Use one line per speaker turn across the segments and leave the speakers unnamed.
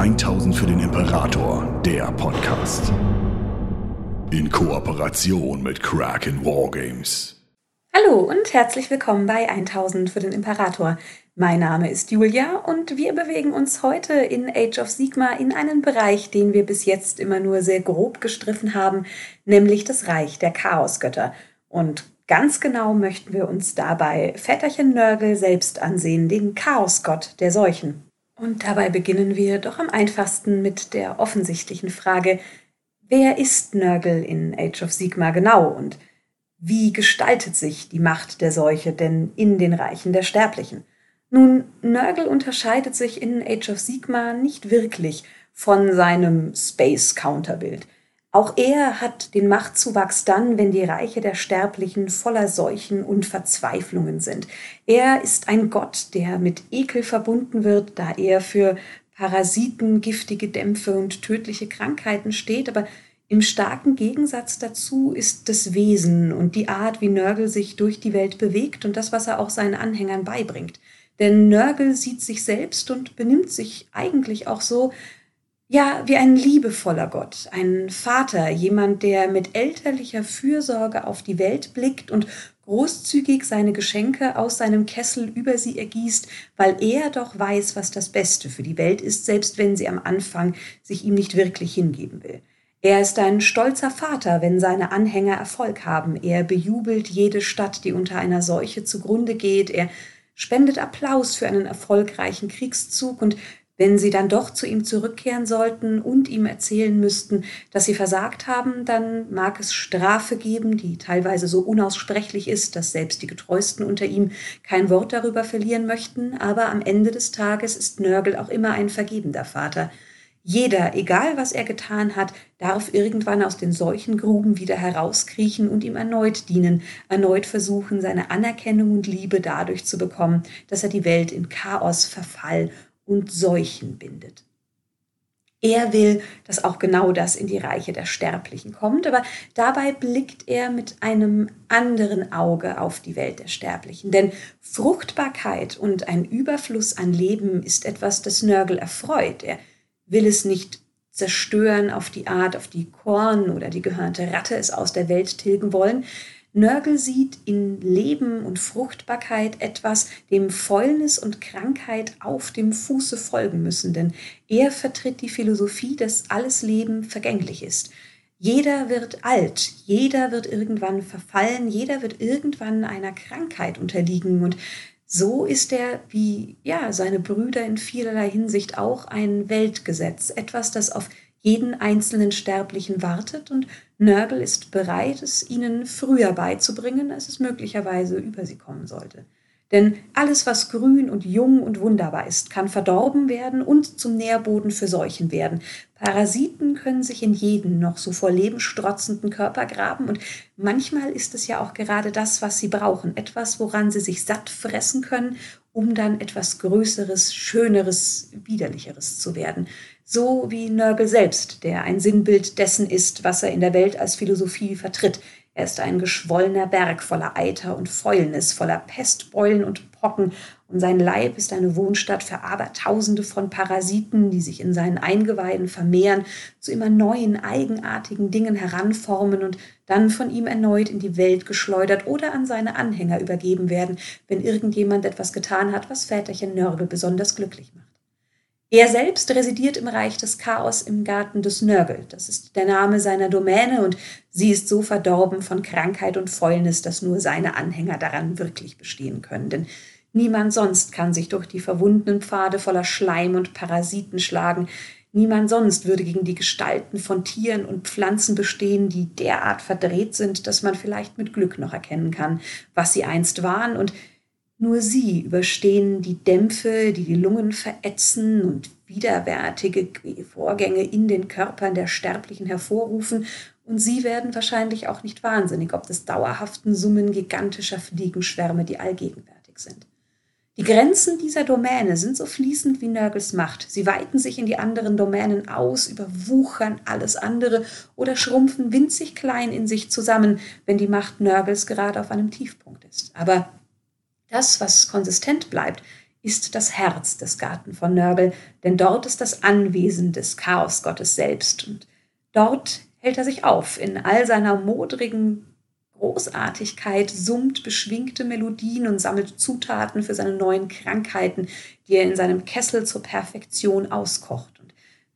1000 für den Imperator, der Podcast. In Kooperation mit Kraken Wargames.
Hallo und herzlich willkommen bei 1000 für den Imperator. Mein Name ist Julia und wir bewegen uns heute in Age of Sigma in einen Bereich, den wir bis jetzt immer nur sehr grob gestriffen haben, nämlich das Reich der Chaosgötter. Und ganz genau möchten wir uns dabei Vetterchen Nörgel selbst ansehen, den Chaosgott der Seuchen. Und dabei beginnen wir doch am einfachsten mit der offensichtlichen Frage, wer ist Nörgel in Age of Sigma genau und wie gestaltet sich die Macht der Seuche denn in den Reichen der Sterblichen? Nun, Nörgel unterscheidet sich in Age of Sigma nicht wirklich von seinem Space-Counterbild. Auch er hat den Machtzuwachs dann, wenn die Reiche der Sterblichen voller Seuchen und Verzweiflungen sind. Er ist ein Gott, der mit Ekel verbunden wird, da er für Parasiten, giftige Dämpfe und tödliche Krankheiten steht, aber im starken Gegensatz dazu ist das Wesen und die Art, wie Nörgel sich durch die Welt bewegt und das, was er auch seinen Anhängern beibringt. Denn Nörgel sieht sich selbst und benimmt sich eigentlich auch so, ja, wie ein liebevoller Gott, ein Vater, jemand, der mit elterlicher Fürsorge auf die Welt blickt und großzügig seine Geschenke aus seinem Kessel über sie ergießt, weil er doch weiß, was das Beste für die Welt ist, selbst wenn sie am Anfang sich ihm nicht wirklich hingeben will. Er ist ein stolzer Vater, wenn seine Anhänger Erfolg haben. Er bejubelt jede Stadt, die unter einer Seuche zugrunde geht. Er spendet Applaus für einen erfolgreichen Kriegszug und wenn sie dann doch zu ihm zurückkehren sollten und ihm erzählen müssten, dass sie versagt haben, dann mag es Strafe geben, die teilweise so unaussprechlich ist, dass selbst die Getreuesten unter ihm kein Wort darüber verlieren möchten, aber am Ende des Tages ist Nörgel auch immer ein vergebender Vater. Jeder, egal was er getan hat, darf irgendwann aus den Seuchengruben wieder herauskriechen und ihm erneut dienen, erneut versuchen, seine Anerkennung und Liebe dadurch zu bekommen, dass er die Welt in Chaos, Verfall und Seuchen bindet. Er will, dass auch genau das in die Reiche der Sterblichen kommt, aber dabei blickt er mit einem anderen Auge auf die Welt der Sterblichen. Denn Fruchtbarkeit und ein Überfluss an Leben ist etwas, das Nörgel erfreut. Er will es nicht zerstören auf die Art, auf die Korn oder die gehörnte Ratte es aus der Welt tilgen wollen, Nörgel sieht in Leben und Fruchtbarkeit etwas, dem Fäulnis und Krankheit auf dem Fuße folgen müssen, denn er vertritt die Philosophie, dass alles Leben vergänglich ist. Jeder wird alt, jeder wird irgendwann verfallen, jeder wird irgendwann einer Krankheit unterliegen und so ist er, wie ja, seine Brüder in vielerlei Hinsicht auch ein Weltgesetz, etwas, das auf jeden einzelnen Sterblichen wartet und Nörgel ist bereit, es ihnen früher beizubringen, als es möglicherweise über sie kommen sollte. Denn alles, was grün und jung und wunderbar ist, kann verdorben werden und zum Nährboden für Seuchen werden. Parasiten können sich in jeden noch so vor Leben strotzenden Körper graben und manchmal ist es ja auch gerade das, was sie brauchen. Etwas, woran sie sich satt fressen können, um dann etwas Größeres, Schöneres, Widerlicheres zu werden so wie Nörgel selbst, der ein Sinnbild dessen ist, was er in der Welt als Philosophie vertritt. Er ist ein geschwollener Berg voller Eiter und Fäulnis, voller Pestbeulen und Pocken, und sein Leib ist eine Wohnstatt für Abertausende von Parasiten, die sich in seinen Eingeweiden vermehren, zu immer neuen, eigenartigen Dingen heranformen und dann von ihm erneut in die Welt geschleudert oder an seine Anhänger übergeben werden, wenn irgendjemand etwas getan hat, was Väterchen Nörgel besonders glücklich macht. Er selbst residiert im Reich des Chaos im Garten des Nörgel. Das ist der Name seiner Domäne und sie ist so verdorben von Krankheit und Fäulnis, dass nur seine Anhänger daran wirklich bestehen können. Denn niemand sonst kann sich durch die verwundenen Pfade voller Schleim und Parasiten schlagen. Niemand sonst würde gegen die Gestalten von Tieren und Pflanzen bestehen, die derart verdreht sind, dass man vielleicht mit Glück noch erkennen kann, was sie einst waren und nur sie überstehen die Dämpfe, die die Lungen verätzen und widerwärtige Vorgänge in den Körpern der Sterblichen hervorrufen, und sie werden wahrscheinlich auch nicht wahnsinnig ob des dauerhaften Summen gigantischer Fliegenschwärme, die allgegenwärtig sind. Die Grenzen dieser Domäne sind so fließend wie Nörgels Macht. Sie weiten sich in die anderen Domänen aus, überwuchern alles andere oder schrumpfen winzig klein in sich zusammen, wenn die Macht Nörgels gerade auf einem Tiefpunkt ist. Aber das, was konsistent bleibt, ist das Herz des Garten von Nörgel, denn dort ist das Anwesen des Chaosgottes selbst. Und dort hält er sich auf in all seiner modrigen Großartigkeit, summt beschwingte Melodien und sammelt Zutaten für seine neuen Krankheiten, die er in seinem Kessel zur Perfektion auskocht.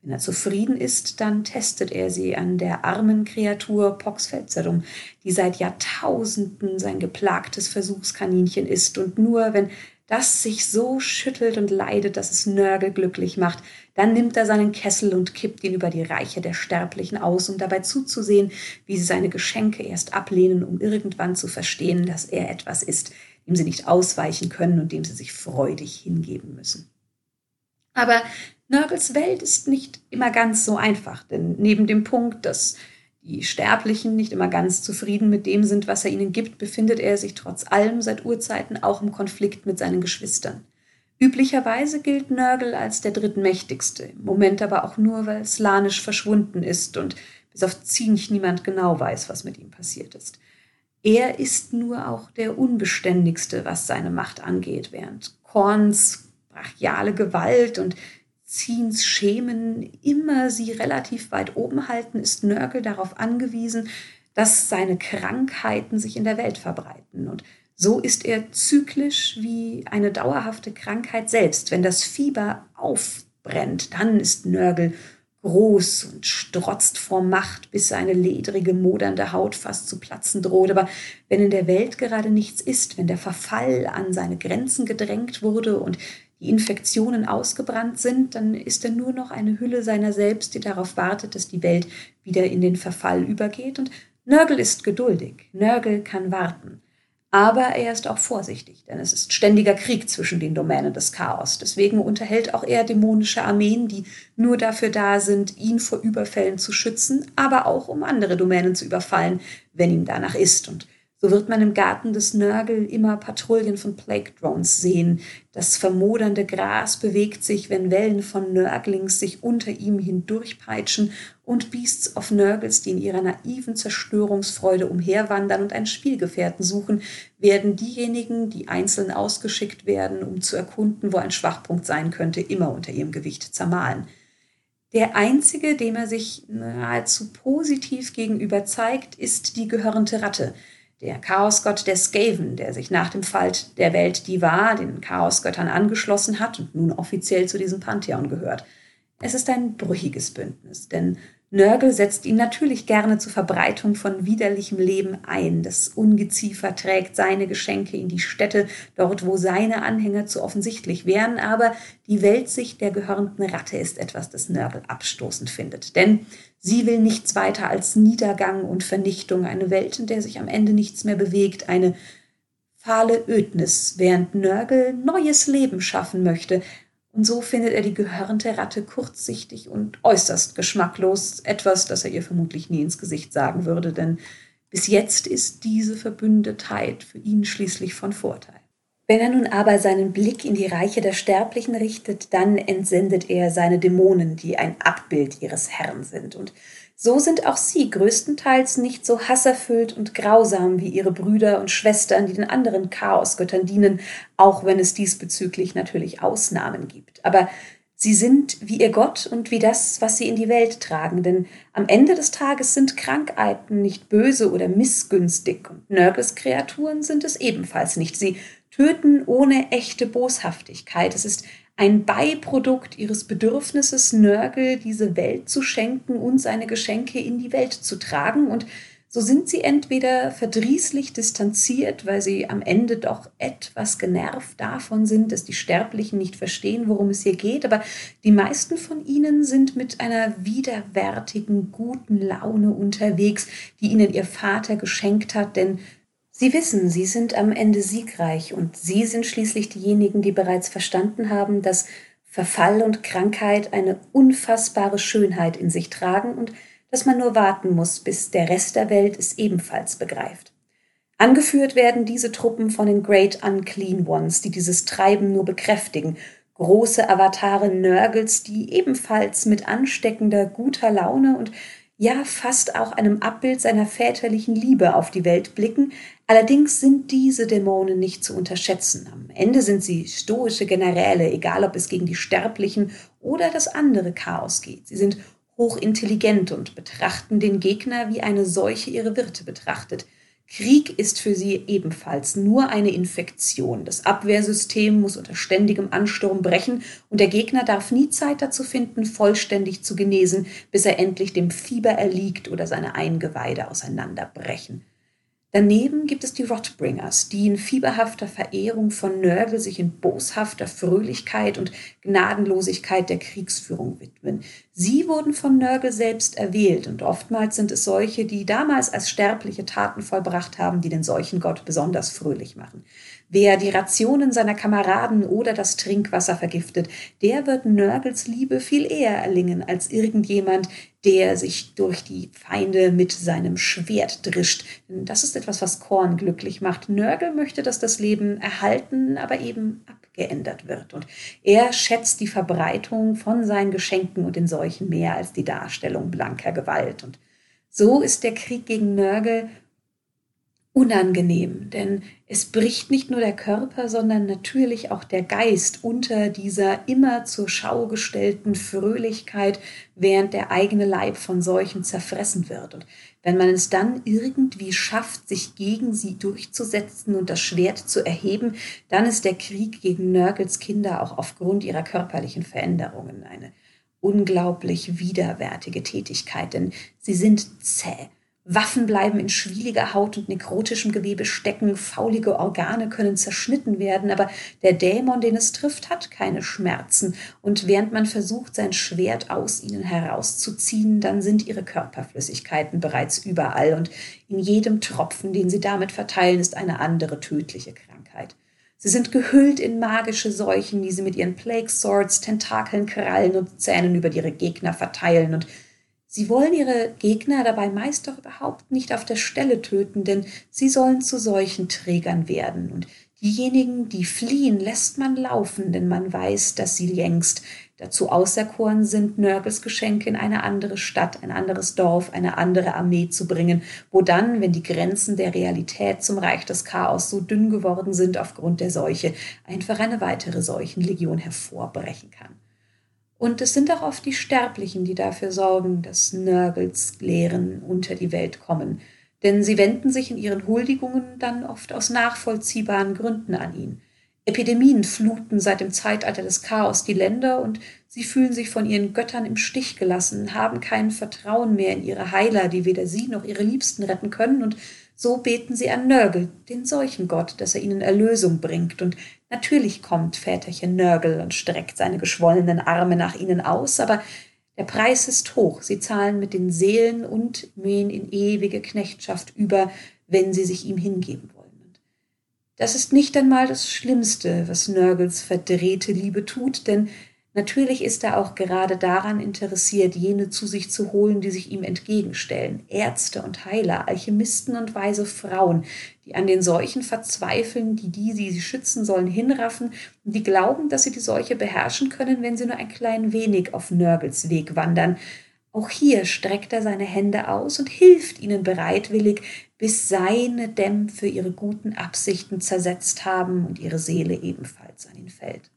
Wenn er zufrieden ist, dann testet er sie an der armen Kreatur Pox Felzerum, die seit Jahrtausenden sein geplagtes Versuchskaninchen ist und nur wenn das sich so schüttelt und leidet, dass es Nörgel glücklich macht. Dann nimmt er seinen Kessel und kippt ihn über die Reiche der Sterblichen aus, um dabei zuzusehen, wie sie seine Geschenke erst ablehnen, um irgendwann zu verstehen, dass er etwas ist, dem sie nicht ausweichen können und dem sie sich freudig hingeben müssen. Aber Nörgels Welt ist nicht immer ganz so einfach, denn neben dem Punkt, dass die Sterblichen nicht immer ganz zufrieden mit dem sind, was er ihnen gibt, befindet er sich trotz allem seit Urzeiten auch im Konflikt mit seinen Geschwistern. Üblicherweise gilt Nörgel als der drittmächtigste, im Moment aber auch nur, weil Slanisch verschwunden ist und bis auf Zinch niemand genau weiß, was mit ihm passiert ist. Er ist nur auch der unbeständigste, was seine Macht angeht, während Korns brachiale Gewalt und Schemen immer sie relativ weit oben halten, ist Nörgel darauf angewiesen, dass seine Krankheiten sich in der Welt verbreiten. Und so ist er zyklisch wie eine dauerhafte Krankheit selbst. Wenn das Fieber aufbrennt, dann ist Nörgel groß und strotzt vor Macht, bis seine ledrige, modernde Haut fast zu platzen droht. Aber wenn in der Welt gerade nichts ist, wenn der Verfall an seine Grenzen gedrängt wurde und die Infektionen ausgebrannt sind, dann ist er nur noch eine Hülle seiner selbst, die darauf wartet, dass die Welt wieder in den Verfall übergeht. Und Nörgel ist geduldig. Nörgel kann warten. Aber er ist auch vorsichtig, denn es ist ständiger Krieg zwischen den Domänen des Chaos. Deswegen unterhält auch er dämonische Armeen, die nur dafür da sind, ihn vor Überfällen zu schützen, aber auch um andere Domänen zu überfallen, wenn ihm danach ist. Und so wird man im Garten des Nörgel immer Patrouillen von Plague Drones sehen. Das vermodernde Gras bewegt sich, wenn Wellen von Nörglings sich unter ihm hindurchpeitschen und Beasts of Nörgels, die in ihrer naiven Zerstörungsfreude umherwandern und einen Spielgefährten suchen, werden diejenigen, die einzeln ausgeschickt werden, um zu erkunden, wo ein Schwachpunkt sein könnte, immer unter ihrem Gewicht zermahlen. Der einzige, dem er sich nahezu positiv gegenüber zeigt, ist die gehörnte Ratte – der Chaosgott der Skaven, der sich nach dem Fall der Welt die war, den Chaosgöttern angeschlossen hat und nun offiziell zu diesem Pantheon gehört. Es ist ein brüchiges Bündnis, denn Nörgel setzt ihn natürlich gerne zur Verbreitung von widerlichem Leben ein. Das Ungeziefer trägt seine Geschenke in die Städte, dort wo seine Anhänger zu offensichtlich wären, aber die Weltsicht der gehörnten Ratte ist etwas, das Nörgel abstoßend findet. Denn sie will nichts weiter als Niedergang und Vernichtung, eine Welt, in der sich am Ende nichts mehr bewegt, eine fahle Ödnis, während Nörgel neues Leben schaffen möchte, und so findet er die gehörnte Ratte kurzsichtig und äußerst geschmacklos, etwas, das er ihr vermutlich nie ins Gesicht sagen würde, denn bis jetzt ist diese Verbündetheit für ihn schließlich von Vorteil. Wenn er nun aber seinen Blick in die Reiche der Sterblichen richtet, dann entsendet er seine Dämonen, die ein Abbild ihres Herrn sind. Und so sind auch sie größtenteils nicht so hasserfüllt und grausam wie ihre Brüder und Schwestern, die den anderen Chaosgöttern dienen, auch wenn es diesbezüglich natürlich Ausnahmen gibt. Aber sie sind wie ihr Gott und wie das, was sie in die Welt tragen, denn am Ende des Tages sind Krankheiten nicht böse oder missgünstig und Nörgels Kreaturen sind es ebenfalls nicht. Sie töten ohne echte Boshaftigkeit. Es ist ein Beiprodukt ihres Bedürfnisses, Nörgel diese Welt zu schenken und seine Geschenke in die Welt zu tragen. Und so sind sie entweder verdrießlich distanziert, weil sie am Ende doch etwas genervt davon sind, dass die Sterblichen nicht verstehen, worum es hier geht, aber die meisten von ihnen sind mit einer widerwärtigen, guten Laune unterwegs, die ihnen ihr Vater geschenkt hat, denn Sie wissen, Sie sind am Ende siegreich und Sie sind schließlich diejenigen, die bereits verstanden haben, dass Verfall und Krankheit eine unfassbare Schönheit in sich tragen und dass man nur warten muss, bis der Rest der Welt es ebenfalls begreift. Angeführt werden diese Truppen von den Great Unclean Ones, die dieses Treiben nur bekräftigen, große Avatare Nörgels, die ebenfalls mit ansteckender guter Laune und ja fast auch einem Abbild seiner väterlichen Liebe auf die Welt blicken, Allerdings sind diese Dämonen nicht zu unterschätzen. Am Ende sind sie stoische Generäle, egal ob es gegen die Sterblichen oder das andere Chaos geht. Sie sind hochintelligent und betrachten den Gegner wie eine Seuche ihre Wirte betrachtet. Krieg ist für sie ebenfalls nur eine Infektion. Das Abwehrsystem muss unter ständigem Ansturm brechen und der Gegner darf nie Zeit dazu finden, vollständig zu genesen, bis er endlich dem Fieber erliegt oder seine Eingeweide auseinanderbrechen. Daneben gibt es die Rotbringers, die in fieberhafter Verehrung von Nörgel sich in boshafter Fröhlichkeit und Gnadenlosigkeit der Kriegsführung widmen. Sie wurden von Nörgel selbst erwählt und oftmals sind es solche, die damals als sterbliche Taten vollbracht haben, die den Seuchengott besonders fröhlich machen. Wer die Rationen seiner Kameraden oder das Trinkwasser vergiftet, der wird Nörgels Liebe viel eher erlingen als irgendjemand, der sich durch die Feinde mit seinem Schwert drischt. Denn das ist etwas, was Korn glücklich macht. Nörgel möchte, dass das Leben erhalten, aber eben abgeändert wird. Und er schätzt die Verbreitung von seinen Geschenken und den Seuchen mehr als die Darstellung blanker Gewalt. Und so ist der Krieg gegen Nörgel unangenehm, denn es bricht nicht nur der Körper, sondern natürlich auch der Geist unter dieser immer zur Schau gestellten Fröhlichkeit, während der eigene Leib von Seuchen zerfressen wird. Und wenn man es dann irgendwie schafft, sich gegen sie durchzusetzen und das Schwert zu erheben, dann ist der Krieg gegen Nörgels Kinder auch aufgrund ihrer körperlichen Veränderungen eine unglaublich widerwärtige Tätigkeit, denn sie sind zäh Waffen bleiben in schwieliger Haut und nekrotischem Gewebe stecken, faulige Organe können zerschnitten werden, aber der Dämon, den es trifft, hat keine Schmerzen, und während man versucht, sein Schwert aus ihnen herauszuziehen, dann sind ihre Körperflüssigkeiten bereits überall, und in jedem Tropfen, den sie damit verteilen, ist eine andere tödliche Krankheit. Sie sind gehüllt in magische Seuchen, die sie mit ihren Plague Swords, Tentakeln, Krallen und Zähnen über ihre Gegner verteilen, und Sie wollen ihre Gegner dabei meist doch überhaupt nicht auf der Stelle töten, denn sie sollen zu solchen Trägern werden. Und diejenigen, die fliehen, lässt man laufen, denn man weiß, dass sie längst dazu auserkoren sind, Nörgels Geschenke in eine andere Stadt, ein anderes Dorf, eine andere Armee zu bringen, wo dann, wenn die Grenzen der Realität zum Reich des Chaos so dünn geworden sind aufgrund der Seuche, einfach eine weitere Seuchenlegion hervorbrechen kann. Und es sind auch oft die Sterblichen, die dafür sorgen, dass Nörgels Lehren unter die Welt kommen. Denn sie wenden sich in ihren Huldigungen dann oft aus nachvollziehbaren Gründen an ihn. Epidemien fluten seit dem Zeitalter des Chaos die Länder und sie fühlen sich von ihren Göttern im Stich gelassen, haben kein Vertrauen mehr in ihre Heiler, die weder sie noch ihre Liebsten retten können und so beten sie an Nörgel, den Seuchengott, dass er ihnen Erlösung bringt. Und natürlich kommt Väterchen Nörgel und streckt seine geschwollenen Arme nach ihnen aus, aber der Preis ist hoch. Sie zahlen mit den Seelen und mähen in ewige Knechtschaft über, wenn sie sich ihm hingeben das ist nicht einmal das Schlimmste, was Nörgels verdrehte Liebe tut, denn Natürlich ist er auch gerade daran interessiert, jene zu sich zu holen, die sich ihm entgegenstellen. Ärzte und Heiler, Alchemisten und weise Frauen, die an den Seuchen verzweifeln, die die, die sie schützen sollen, hinraffen und die glauben, dass sie die Seuche beherrschen können, wenn sie nur ein klein wenig auf Nörgels Weg wandern. Auch hier streckt er seine Hände aus und hilft ihnen bereitwillig, bis seine Dämpfe ihre guten Absichten zersetzt haben und ihre Seele ebenfalls an ihn fällt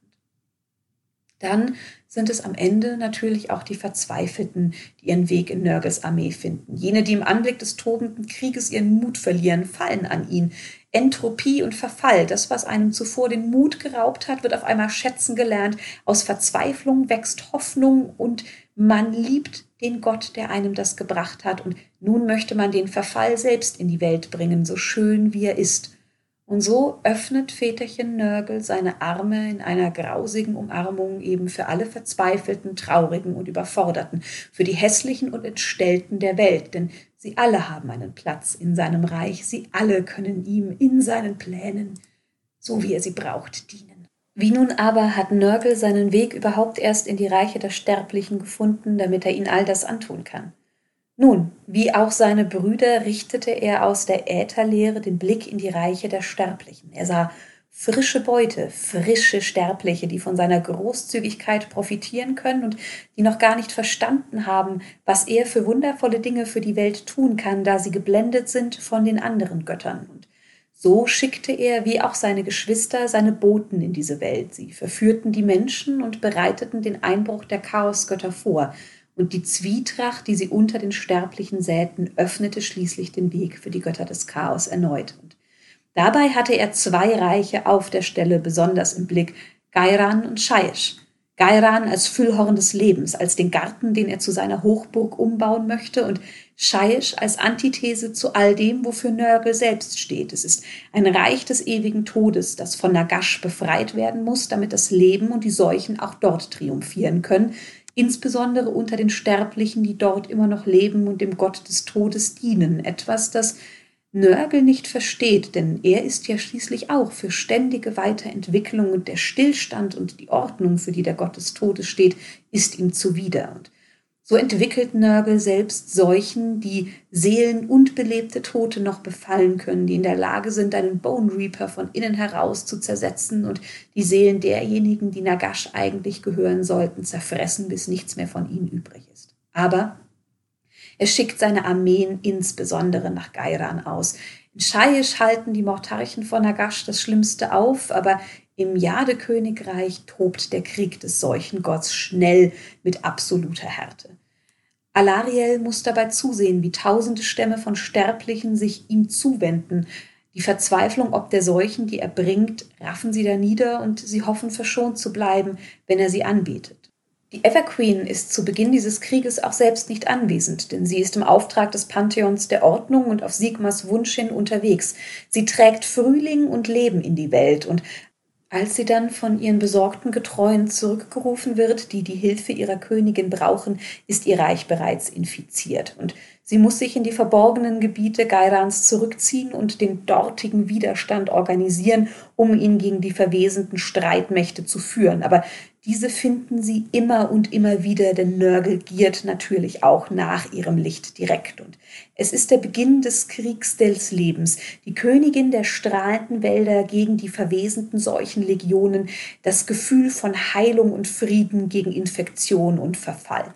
dann sind es am Ende natürlich auch die Verzweifelten, die ihren Weg in Nörgels Armee finden. Jene, die im Anblick des tobenden Krieges ihren Mut verlieren, fallen an ihn. Entropie und Verfall, das, was einem zuvor den Mut geraubt hat, wird auf einmal schätzen gelernt. Aus Verzweiflung wächst Hoffnung und man liebt den Gott, der einem das gebracht hat. Und nun möchte man den Verfall selbst in die Welt bringen, so schön wie er ist. Und so öffnet Väterchen Nörgel seine Arme in einer grausigen Umarmung eben für alle Verzweifelten, Traurigen und Überforderten, für die Hässlichen und Entstellten der Welt, denn sie alle haben einen Platz in seinem Reich, sie alle können ihm in seinen Plänen, so wie er sie braucht, dienen. Wie nun aber hat Nörgel seinen Weg überhaupt erst in die Reiche der Sterblichen gefunden, damit er ihnen all das antun kann? Nun, wie auch seine Brüder richtete er aus der Ätherlehre den Blick in die Reiche der Sterblichen. Er sah frische Beute, frische Sterbliche, die von seiner Großzügigkeit profitieren können und die noch gar nicht verstanden haben, was er für wundervolle Dinge für die Welt tun kann, da sie geblendet sind von den anderen Göttern. Und So schickte er, wie auch seine Geschwister, seine Boten in diese Welt. Sie verführten die Menschen und bereiteten den Einbruch der Chaosgötter vor, und die Zwietracht, die sie unter den Sterblichen säten, öffnete schließlich den Weg für die Götter des Chaos erneut. Und dabei hatte er zwei Reiche auf der Stelle besonders im Blick, Gairan und Shaish. Gairan als Füllhorn des Lebens, als den Garten, den er zu seiner Hochburg umbauen möchte und Shaish als Antithese zu all dem, wofür Nörgel selbst steht. Es ist ein Reich des ewigen Todes, das von Nagash befreit werden muss, damit das Leben und die Seuchen auch dort triumphieren können, insbesondere unter den Sterblichen, die dort immer noch leben und dem Gott des Todes dienen. Etwas, das Nörgel nicht versteht, denn er ist ja schließlich auch für ständige Weiterentwicklung und der Stillstand und die Ordnung, für die der Gott des Todes steht, ist ihm zuwider. Und so entwickelt Nörgel selbst Seuchen, die Seelen und belebte Tote noch befallen können, die in der Lage sind, einen Bone Reaper von innen heraus zu zersetzen und die Seelen derjenigen, die Nagash eigentlich gehören sollten, zerfressen, bis nichts mehr von ihnen übrig ist. Aber er schickt seine Armeen insbesondere nach Gairan aus. In Shaiisch halten die Mortarchen von Nagash das Schlimmste auf, aber im Jade-Königreich tobt der Krieg des Seuchengotts schnell mit absoluter Härte. Alariel muss dabei zusehen, wie tausende Stämme von Sterblichen sich ihm zuwenden. Die Verzweiflung ob der Seuchen, die er bringt, raffen sie da nieder und sie hoffen verschont zu bleiben, wenn er sie anbetet. Die Everqueen ist zu Beginn dieses Krieges auch selbst nicht anwesend, denn sie ist im Auftrag des Pantheons der Ordnung und auf Sigmas Wunsch hin unterwegs. Sie trägt Frühling und Leben in die Welt und als sie dann von ihren besorgten Getreuen zurückgerufen wird, die die Hilfe ihrer Königin brauchen, ist ihr Reich bereits infiziert und sie muss sich in die verborgenen Gebiete Gairans zurückziehen und den dortigen Widerstand organisieren, um ihn gegen die verwesenden Streitmächte zu führen. Aber diese finden sie immer und immer wieder, denn Nörgel giert natürlich auch nach ihrem Licht direkt. Und es ist der Beginn des Kriegs des Lebens, die Königin der strahlenden Wälder gegen die verwesenden Seuchenlegionen, das Gefühl von Heilung und Frieden gegen Infektion und Verfall.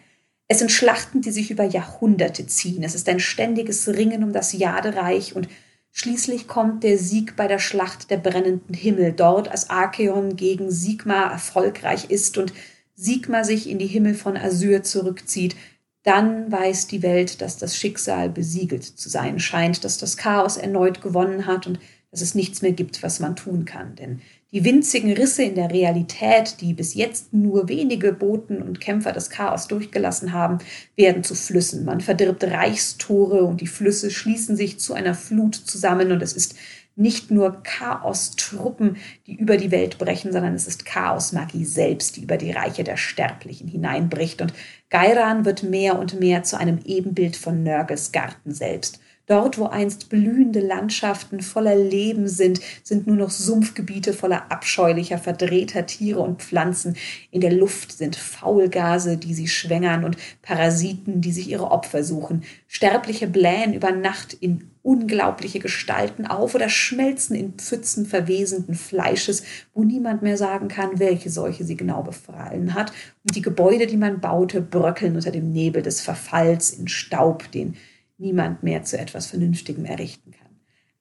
Es sind Schlachten, die sich über Jahrhunderte ziehen. Es ist ein ständiges Ringen um das Jadereich und Schließlich kommt der Sieg bei der Schlacht der brennenden Himmel, dort als Archeon gegen Sigma erfolgreich ist und Sigma sich in die Himmel von Asyr zurückzieht, dann weiß die Welt, dass das Schicksal besiegelt zu sein scheint, dass das Chaos erneut gewonnen hat und dass es nichts mehr gibt, was man tun kann. Denn die winzigen Risse in der Realität, die bis jetzt nur wenige Boten und Kämpfer des Chaos durchgelassen haben, werden zu Flüssen. Man verdirbt Reichstore und die Flüsse schließen sich zu einer Flut zusammen und es ist nicht nur Chaos-Truppen, die über die Welt brechen, sondern es ist Chaos-Magie selbst, die über die Reiche der Sterblichen hineinbricht. Und Gairan wird mehr und mehr zu einem Ebenbild von Nörges Garten selbst. Dort, wo einst blühende Landschaften voller Leben sind, sind nur noch Sumpfgebiete voller abscheulicher, verdrehter Tiere und Pflanzen. In der Luft sind Faulgase, die sie schwängern, und Parasiten, die sich ihre Opfer suchen. Sterbliche blähen über Nacht in unglaubliche Gestalten auf oder schmelzen in Pfützen verwesenden Fleisches, wo niemand mehr sagen kann, welche Seuche sie genau befallen hat. Und die Gebäude, die man baute, bröckeln unter dem Nebel des Verfalls in Staub, den niemand mehr zu etwas Vernünftigem errichten kann.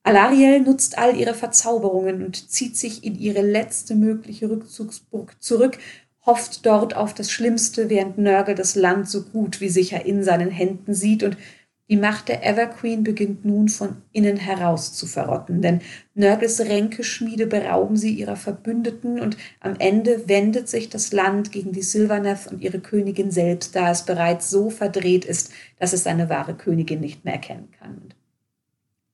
Alariel nutzt all ihre Verzauberungen und zieht sich in ihre letzte mögliche Rückzugsburg zurück, hofft dort auf das Schlimmste, während Nörgel das Land so gut wie sicher in seinen Händen sieht und die Macht der Everqueen beginnt nun von innen heraus zu verrotten, denn Nörgels Ränkeschmiede berauben sie ihrer Verbündeten und am Ende wendet sich das Land gegen die Silvaneth und ihre Königin selbst, da es bereits so verdreht ist, dass es seine wahre Königin nicht mehr erkennen kann.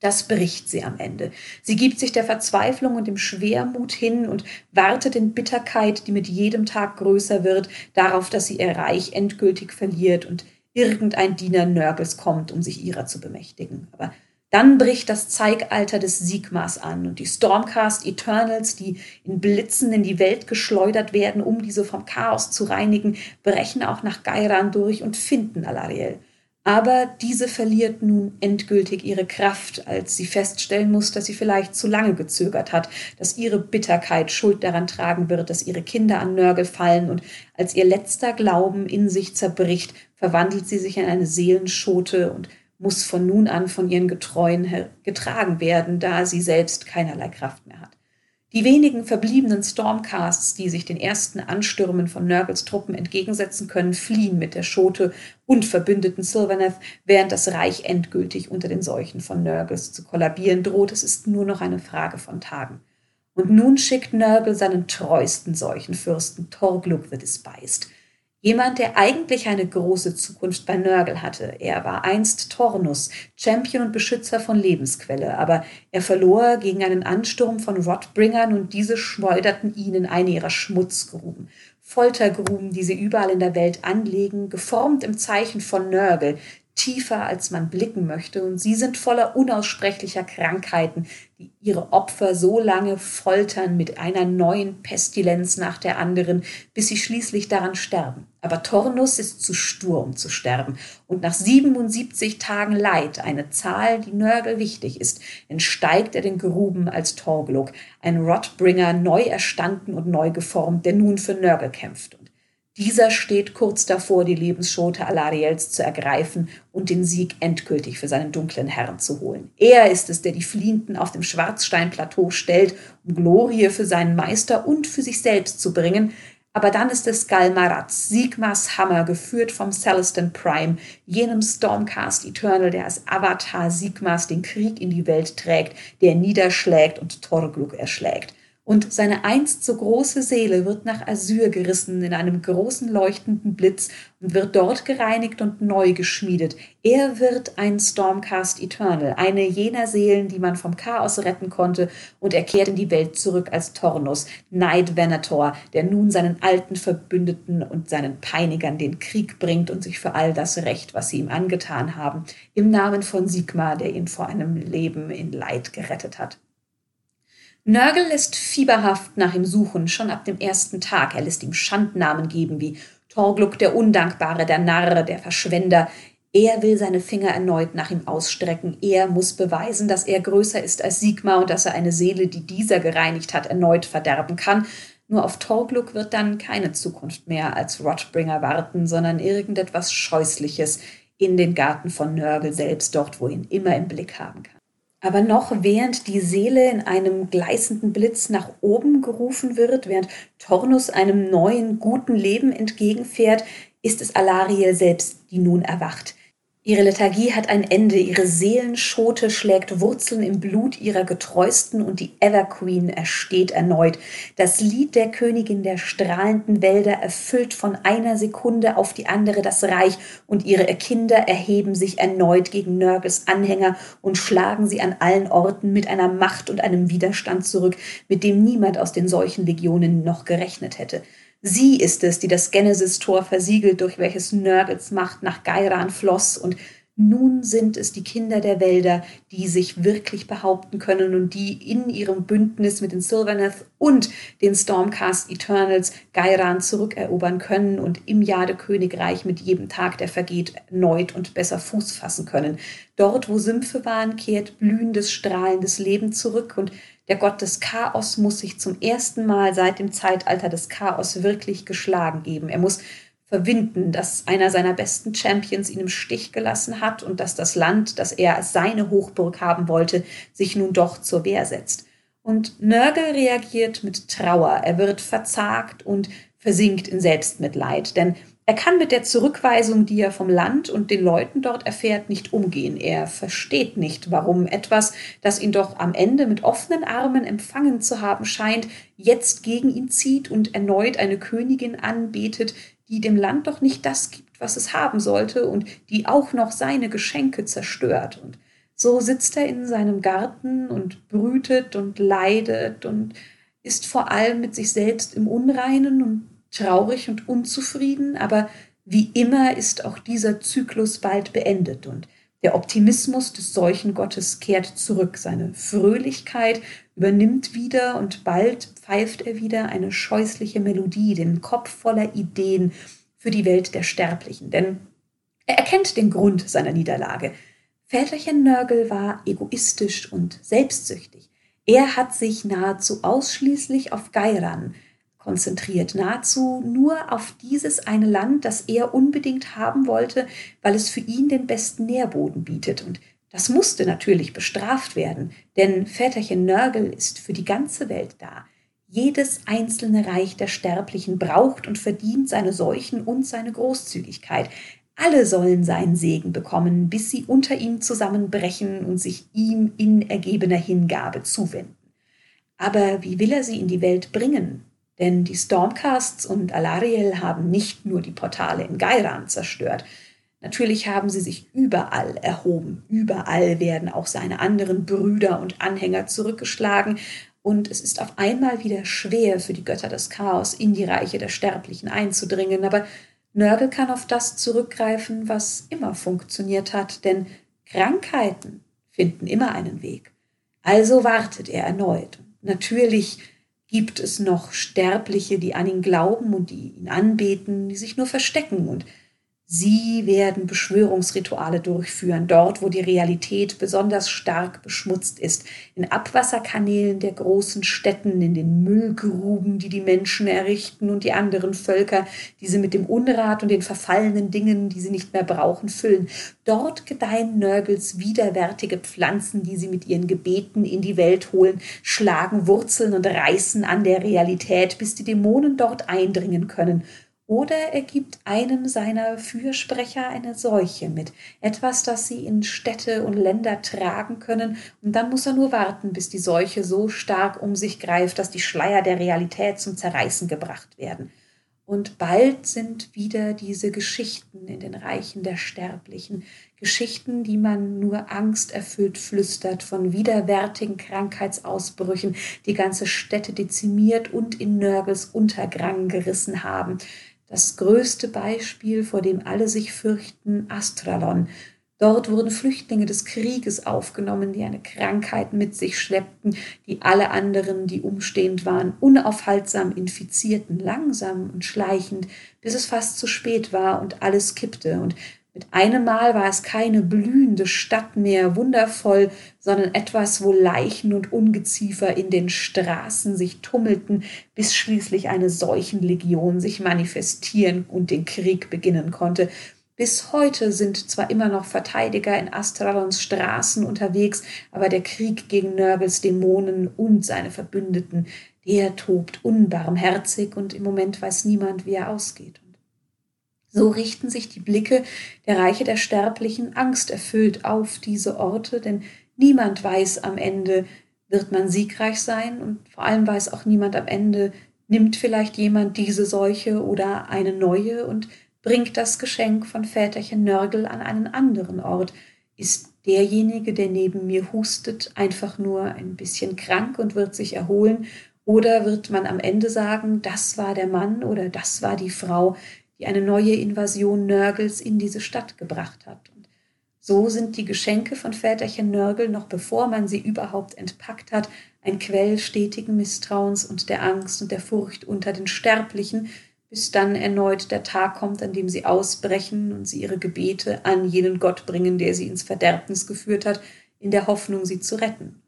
Das bricht sie am Ende. Sie gibt sich der Verzweiflung und dem Schwermut hin und wartet in Bitterkeit, die mit jedem Tag größer wird, darauf, dass sie ihr Reich endgültig verliert und irgendein Diener Nörgels kommt, um sich ihrer zu bemächtigen. Aber dann bricht das Zeitalter des Sigmas an und die Stormcast Eternals, die in Blitzen in die Welt geschleudert werden, um diese vom Chaos zu reinigen, brechen auch nach Gairan durch und finden Alariel. Aber diese verliert nun endgültig ihre Kraft, als sie feststellen muss, dass sie vielleicht zu lange gezögert hat, dass ihre Bitterkeit Schuld daran tragen wird, dass ihre Kinder an Nörgel fallen und als ihr letzter Glauben in sich zerbricht, verwandelt sie sich in eine Seelenschote und muss von nun an von ihren Getreuen getragen werden, da sie selbst keinerlei Kraft mehr hat. Die wenigen verbliebenen Stormcasts, die sich den ersten Anstürmen von Nurgles Truppen entgegensetzen können, fliehen mit der Schote und verbündeten Sylvaneth, während das Reich endgültig unter den Seuchen von Nurgles zu kollabieren droht. Es ist nur noch eine Frage von Tagen. Und nun schickt Nurgle seinen treuesten Seuchenfürsten Torglug the Despised, Jemand, der eigentlich eine große Zukunft bei Nörgel hatte. Er war einst Tornus, Champion und Beschützer von Lebensquelle, aber er verlor gegen einen Ansturm von Rotbringern und diese schleuderten ihn in eine ihrer Schmutzgruben. Foltergruben, die sie überall in der Welt anlegen, geformt im Zeichen von Nörgel, tiefer als man blicken möchte, und sie sind voller unaussprechlicher Krankheiten, die ihre Opfer so lange foltern mit einer neuen Pestilenz nach der anderen, bis sie schließlich daran sterben. Aber Tornus ist zu stur, um zu sterben, und nach 77 Tagen Leid, eine Zahl, die Nörgel wichtig ist, entsteigt er den Gruben als Torglok, ein Rotbringer, neu erstanden und neu geformt, der nun für Nörgel kämpft. Dieser steht kurz davor, die Lebensschote Alariels zu ergreifen und den Sieg endgültig für seinen dunklen Herrn zu holen. Er ist es, der die Fliehenden auf dem Schwarzsteinplateau stellt, um Glorie für seinen Meister und für sich selbst zu bringen. Aber dann ist es Galmaraz, Sigmas Hammer, geführt vom Celestin Prime, jenem Stormcast Eternal, der als Avatar Sigmas den Krieg in die Welt trägt, der niederschlägt und Torglug erschlägt und seine einst so große Seele wird nach Asyr gerissen in einem großen leuchtenden Blitz und wird dort gereinigt und neu geschmiedet. Er wird ein Stormcast Eternal, eine jener Seelen, die man vom Chaos retten konnte, und er kehrt in die Welt zurück als Tornus, Night Venator, der nun seinen alten Verbündeten und seinen Peinigern den Krieg bringt und sich für all das Recht, was sie ihm angetan haben, im Namen von Sigmar, der ihn vor einem Leben in Leid gerettet hat. Nörgel lässt fieberhaft nach ihm suchen, schon ab dem ersten Tag. Er lässt ihm Schandnamen geben wie Torgluk der Undankbare, der Narr, der Verschwender. Er will seine Finger erneut nach ihm ausstrecken. Er muss beweisen, dass er größer ist als Sigmar und dass er eine Seele, die dieser gereinigt hat, erneut verderben kann. Nur auf Torgluk wird dann keine Zukunft mehr als Rotbringer warten, sondern irgendetwas Scheußliches in den Garten von Nörgel selbst, dort, wo ihn immer im Blick haben kann. Aber noch während die Seele in einem gleißenden Blitz nach oben gerufen wird, während Tornus einem neuen, guten Leben entgegenfährt, ist es Alariel selbst, die nun erwacht. Ihre Lethargie hat ein Ende, ihre Seelenschote schlägt Wurzeln im Blut ihrer Getreusten und die Everqueen ersteht erneut. Das Lied der Königin der strahlenden Wälder erfüllt von einer Sekunde auf die andere das Reich und ihre Kinder erheben sich erneut gegen Nörgels Anhänger und schlagen sie an allen Orten mit einer Macht und einem Widerstand zurück, mit dem niemand aus den solchen Legionen noch gerechnet hätte. Sie ist es, die das Genesis-Tor versiegelt, durch welches Nörgels Macht nach Gairan floss und nun sind es die Kinder der Wälder, die sich wirklich behaupten können und die in ihrem Bündnis mit den Sylvaneth und den Stormcast Eternals Gairan zurückerobern können und im Jade-Königreich mit jedem Tag, der vergeht, erneut und besser Fuß fassen können. Dort, wo Sümpfe waren, kehrt blühendes, strahlendes Leben zurück und der Gott des Chaos muss sich zum ersten Mal seit dem Zeitalter des Chaos wirklich geschlagen geben. Er muss verwinden, dass einer seiner besten Champions ihn im Stich gelassen hat und dass das Land, das er als seine Hochburg haben wollte, sich nun doch zur Wehr setzt. Und Nörgel reagiert mit Trauer. Er wird verzagt und versinkt in Selbstmitleid, denn er kann mit der Zurückweisung, die er vom Land und den Leuten dort erfährt, nicht umgehen. Er versteht nicht, warum etwas, das ihn doch am Ende mit offenen Armen empfangen zu haben scheint, jetzt gegen ihn zieht und erneut eine Königin anbetet, die dem Land doch nicht das gibt, was es haben sollte und die auch noch seine Geschenke zerstört. Und so sitzt er in seinem Garten und brütet und leidet und ist vor allem mit sich selbst im Unreinen und traurig und unzufrieden, aber wie immer ist auch dieser Zyklus bald beendet und der Optimismus des Seuchengottes kehrt zurück, seine Fröhlichkeit übernimmt wieder und bald pfeift er wieder eine scheußliche Melodie, den Kopf voller Ideen für die Welt der Sterblichen, denn er erkennt den Grund seiner Niederlage. Väterchen Nörgel war egoistisch und selbstsüchtig. Er hat sich nahezu ausschließlich auf Geiran konzentriert, nahezu nur auf dieses eine Land, das er unbedingt haben wollte, weil es für ihn den besten Nährboden bietet. Und das musste natürlich bestraft werden, denn Väterchen Nörgel ist für die ganze Welt da. Jedes einzelne Reich der Sterblichen braucht und verdient seine Seuchen und seine Großzügigkeit. Alle sollen seinen Segen bekommen, bis sie unter ihm zusammenbrechen und sich ihm in ergebener Hingabe zuwenden. Aber wie will er sie in die Welt bringen? Denn die Stormcasts und Alariel haben nicht nur die Portale in Gairan zerstört. Natürlich haben sie sich überall erhoben. Überall werden auch seine anderen Brüder und Anhänger zurückgeschlagen. Und es ist auf einmal wieder schwer für die Götter des Chaos in die Reiche der Sterblichen einzudringen. Aber Nörgel kann auf das zurückgreifen, was immer funktioniert hat, denn Krankheiten finden immer einen Weg. Also wartet er erneut. Natürlich gibt es noch Sterbliche, die an ihn glauben und die ihn anbeten, die sich nur verstecken und Sie werden Beschwörungsrituale durchführen, dort, wo die Realität besonders stark beschmutzt ist, in Abwasserkanälen der großen Städten, in den Müllgruben, die die Menschen errichten und die anderen Völker, die sie mit dem Unrat und den verfallenen Dingen, die sie nicht mehr brauchen, füllen. Dort gedeihen Nörgels widerwärtige Pflanzen, die sie mit ihren Gebeten in die Welt holen, schlagen Wurzeln und reißen an der Realität, bis die Dämonen dort eindringen können oder er gibt einem seiner Fürsprecher eine Seuche mit, etwas, das sie in Städte und Länder tragen können, und dann muss er nur warten, bis die Seuche so stark um sich greift, dass die Schleier der Realität zum Zerreißen gebracht werden. Und bald sind wieder diese Geschichten in den Reichen der Sterblichen, Geschichten, die man nur angsterfüllt flüstert, von widerwärtigen Krankheitsausbrüchen, die ganze Städte dezimiert und in Nörgels Untergrang gerissen haben, das größte Beispiel, vor dem alle sich fürchten, Astralon. Dort wurden Flüchtlinge des Krieges aufgenommen, die eine Krankheit mit sich schleppten, die alle anderen, die umstehend waren, unaufhaltsam infizierten, langsam und schleichend, bis es fast zu spät war und alles kippte und mit einem Mal war es keine blühende Stadt mehr, wundervoll, sondern etwas, wo Leichen und Ungeziefer in den Straßen sich tummelten, bis schließlich eine Seuchenlegion sich manifestieren und den Krieg beginnen konnte. Bis heute sind zwar immer noch Verteidiger in Astralons Straßen unterwegs, aber der Krieg gegen Nörgels Dämonen und seine Verbündeten, der tobt unbarmherzig und im Moment weiß niemand, wie er ausgeht. So richten sich die Blicke der Reiche der Sterblichen angsterfüllt auf diese Orte, denn niemand weiß am Ende, wird man siegreich sein und vor allem weiß auch niemand am Ende, nimmt vielleicht jemand diese Seuche oder eine neue und bringt das Geschenk von Väterchen Nörgel an einen anderen Ort. Ist derjenige, der neben mir hustet, einfach nur ein bisschen krank und wird sich erholen? Oder wird man am Ende sagen, das war der Mann oder das war die Frau, die eine neue Invasion Nörgels in diese Stadt gebracht hat. Und so sind die Geschenke von Väterchen Nörgel, noch bevor man sie überhaupt entpackt hat, ein Quell stetigen Misstrauens und der Angst und der Furcht unter den Sterblichen, bis dann erneut der Tag kommt, an dem sie ausbrechen und sie ihre Gebete an jenen Gott bringen, der sie ins Verderbnis geführt hat, in der Hoffnung, sie zu retten.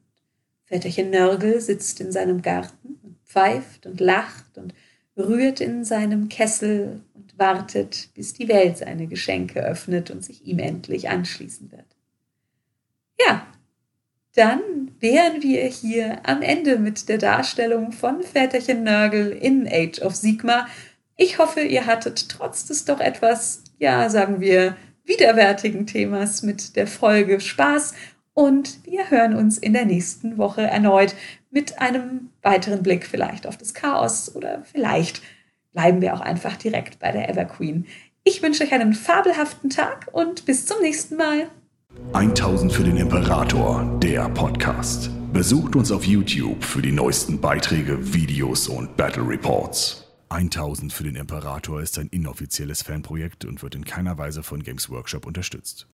Väterchen Nörgel sitzt in seinem Garten und pfeift und lacht und rührt in seinem Kessel wartet, bis die Welt seine Geschenke öffnet und sich ihm endlich anschließen wird. Ja, dann wären wir hier am Ende mit der Darstellung von Väterchen Nörgel in Age of Sigma. Ich hoffe, ihr hattet trotz des doch etwas, ja, sagen wir, widerwärtigen Themas mit der Folge Spaß und wir hören uns in der nächsten Woche erneut mit einem weiteren Blick vielleicht auf das Chaos oder vielleicht bleiben wir auch einfach direkt bei der Everqueen. Ich wünsche euch einen fabelhaften Tag und bis zum nächsten Mal.
1000 für den Imperator, der Podcast. Besucht uns auf YouTube für die neuesten Beiträge, Videos und Battle Reports. 1000 für den Imperator ist ein inoffizielles Fanprojekt und wird in keiner Weise von Games Workshop unterstützt.